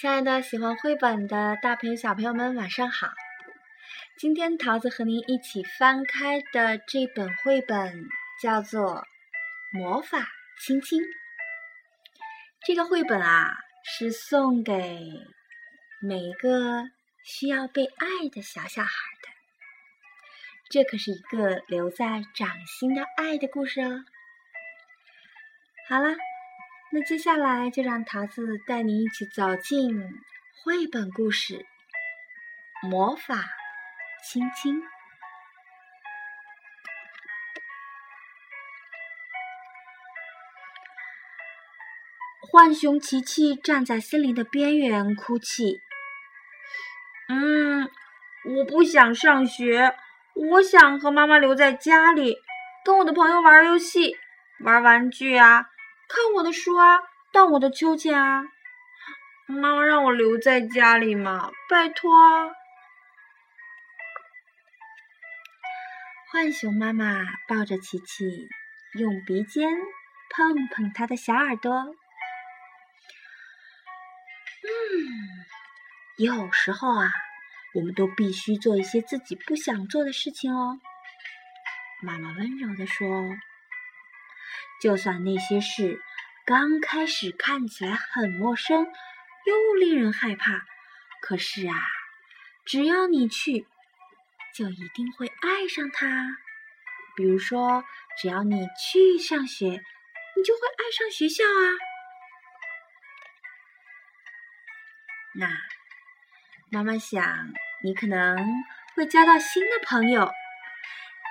亲爱的，喜欢绘本的大朋友、小朋友们，晚上好！今天桃子和您一起翻开的这本绘本叫做《魔法亲亲》。这个绘本啊，是送给每一个需要被爱的小小孩的。这可是一个留在掌心的爱的故事哦。好了。那接下来就让桃子带你一起走进绘本故事《魔法亲亲》。浣熊琪琪站在森林的边缘哭泣。嗯，我不想上学，我想和妈妈留在家里，跟我的朋友玩游戏、玩玩具啊。看我的书啊，荡我的秋千啊！妈妈让我留在家里嘛，拜托。浣熊妈妈抱着琪琪，用鼻尖碰碰它的小耳朵。嗯，有时候啊，我们都必须做一些自己不想做的事情哦。妈妈温柔地说。就算那些事刚开始看起来很陌生，又令人害怕，可是啊，只要你去，就一定会爱上它。比如说，只要你去上学，你就会爱上学校啊。那妈妈想，你可能会交到新的朋友，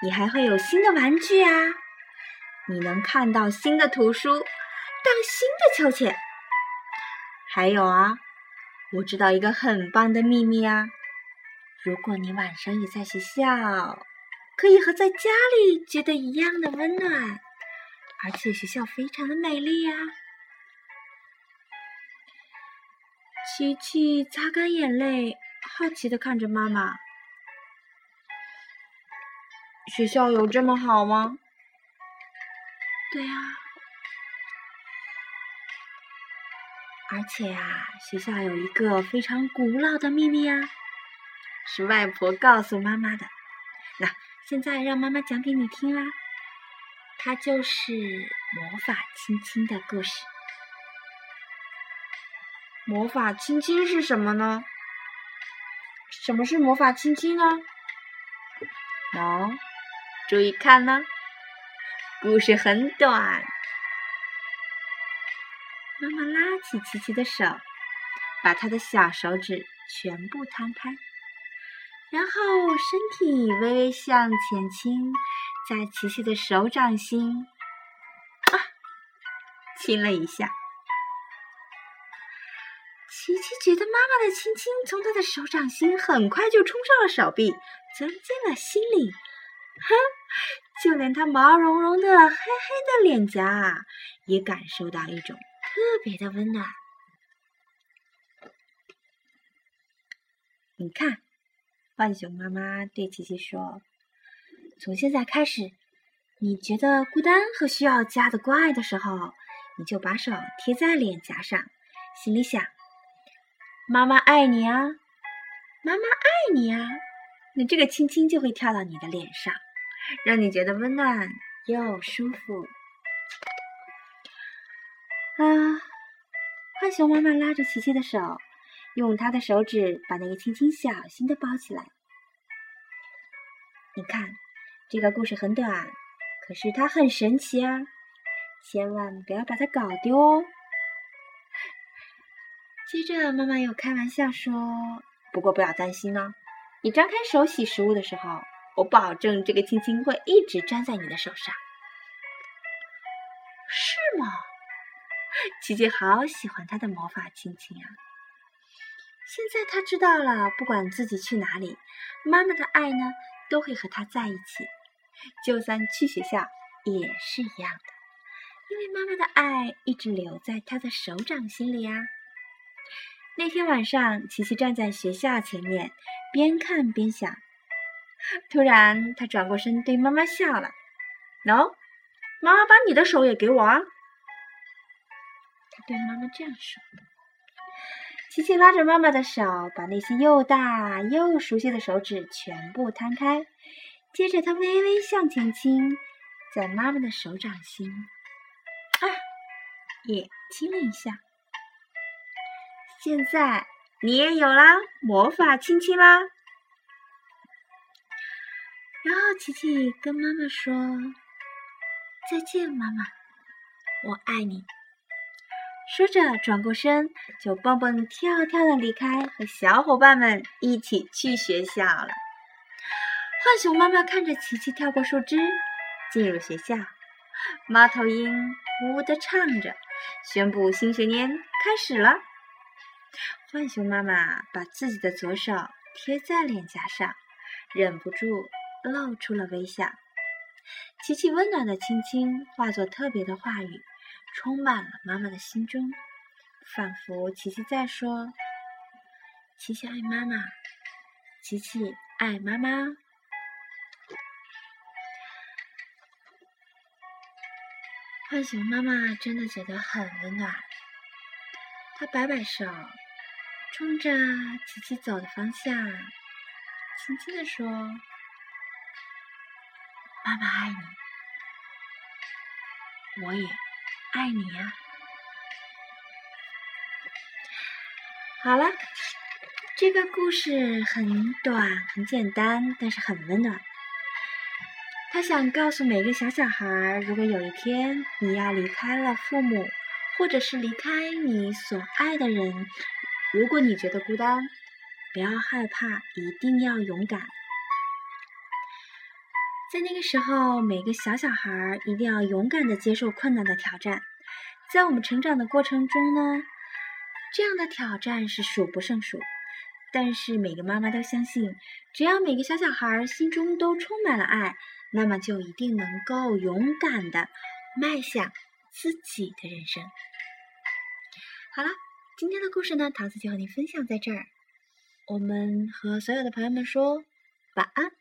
你还会有新的玩具啊。你能看到新的图书，荡新的秋千。还有啊，我知道一个很棒的秘密啊！如果你晚上也在学校，可以和在家里觉得一样的温暖，而且学校非常的美丽呀。琪琪擦干眼泪，好奇的看着妈妈：“学校有这么好吗？”对啊，而且啊，学校有一个非常古老的秘密啊，是外婆告诉妈妈的。那现在让妈妈讲给你听啦，它就是魔法亲亲的故事。魔法亲亲是什么呢？什么是魔法亲亲呢？哦，注意看呢。故事很短，妈妈拉起琪琪的手，把她的小手指全部摊开，然后身体微微向前倾，在琪琪的手掌心啊亲了一下。琪琪觉得妈妈的亲亲从她的手掌心很快就冲上了手臂，钻进了心里。哼，就连他毛茸茸的黑黑的脸颊也感受到一种特别的温暖。你看，浣熊妈妈对琪琪说：“从现在开始，你觉得孤单和需要家的关爱的时候，你就把手贴在脸颊上，心里想：妈妈爱你啊，妈妈爱你啊。那这个亲亲就会跳到你的脸上。”让你觉得温暖又舒服啊！浣熊妈妈拉着琪琪的手，用她的手指把那个亲亲小心的包起来。你看，这个故事很短，可是它很神奇啊！千万不要把它搞丢哦。接着，妈妈又开玩笑说：“不过不要担心哦，你张开手洗食物的时候。”我保证，这个亲亲会一直粘在你的手上，是吗？琪琪好喜欢他的魔法亲亲啊！现在他知道了，不管自己去哪里，妈妈的爱呢都会和他在一起，就算去学校也是一样的，因为妈妈的爱一直留在他的手掌心里啊。那天晚上，琪琪站在学校前面，边看边想。突然，他转过身对妈妈笑了。喏，妈妈把你的手也给我啊！他对妈妈这样说。琪琪拉着妈妈的手，把那些又大又熟悉的手指全部摊开，接着他微微向前倾，在妈妈的手掌心，啊，也亲了一下。现在你也有啦，魔法亲亲啦！然后琪琪跟妈妈说：“再见，妈妈，我爱你。”说着，转过身就蹦蹦跳跳的离开，和小伙伴们一起去学校了。浣熊妈妈看着琪琪跳过树枝，进入学校，猫头鹰呜呜的唱着，宣布新学年开始了。浣熊妈妈把自己的左手贴在脸颊上，忍不住露出了微笑。琪琪温暖的亲亲化作特别的话语。充满了妈妈的心中，仿佛琪琪在说：“琪琪爱妈妈，琪琪爱妈妈。”浣熊妈妈真的觉得很温暖，她摆摆手，冲着琪琪走的方向，轻轻的说：“妈妈爱你，我也。”爱你呀！好了，这个故事很短、很简单，但是很温暖。他想告诉每个小小孩：如果有一天你要离开了父母，或者是离开你所爱的人，如果你觉得孤单，不要害怕，一定要勇敢。在那个时候，每个小小孩儿一定要勇敢的接受困难的挑战。在我们成长的过程中呢，这样的挑战是数不胜数。但是每个妈妈都相信，只要每个小小孩儿心中都充满了爱，那么就一定能够勇敢的迈向自己的人生。好了，今天的故事呢，桃子就和你分享在这儿。我们和所有的朋友们说晚安。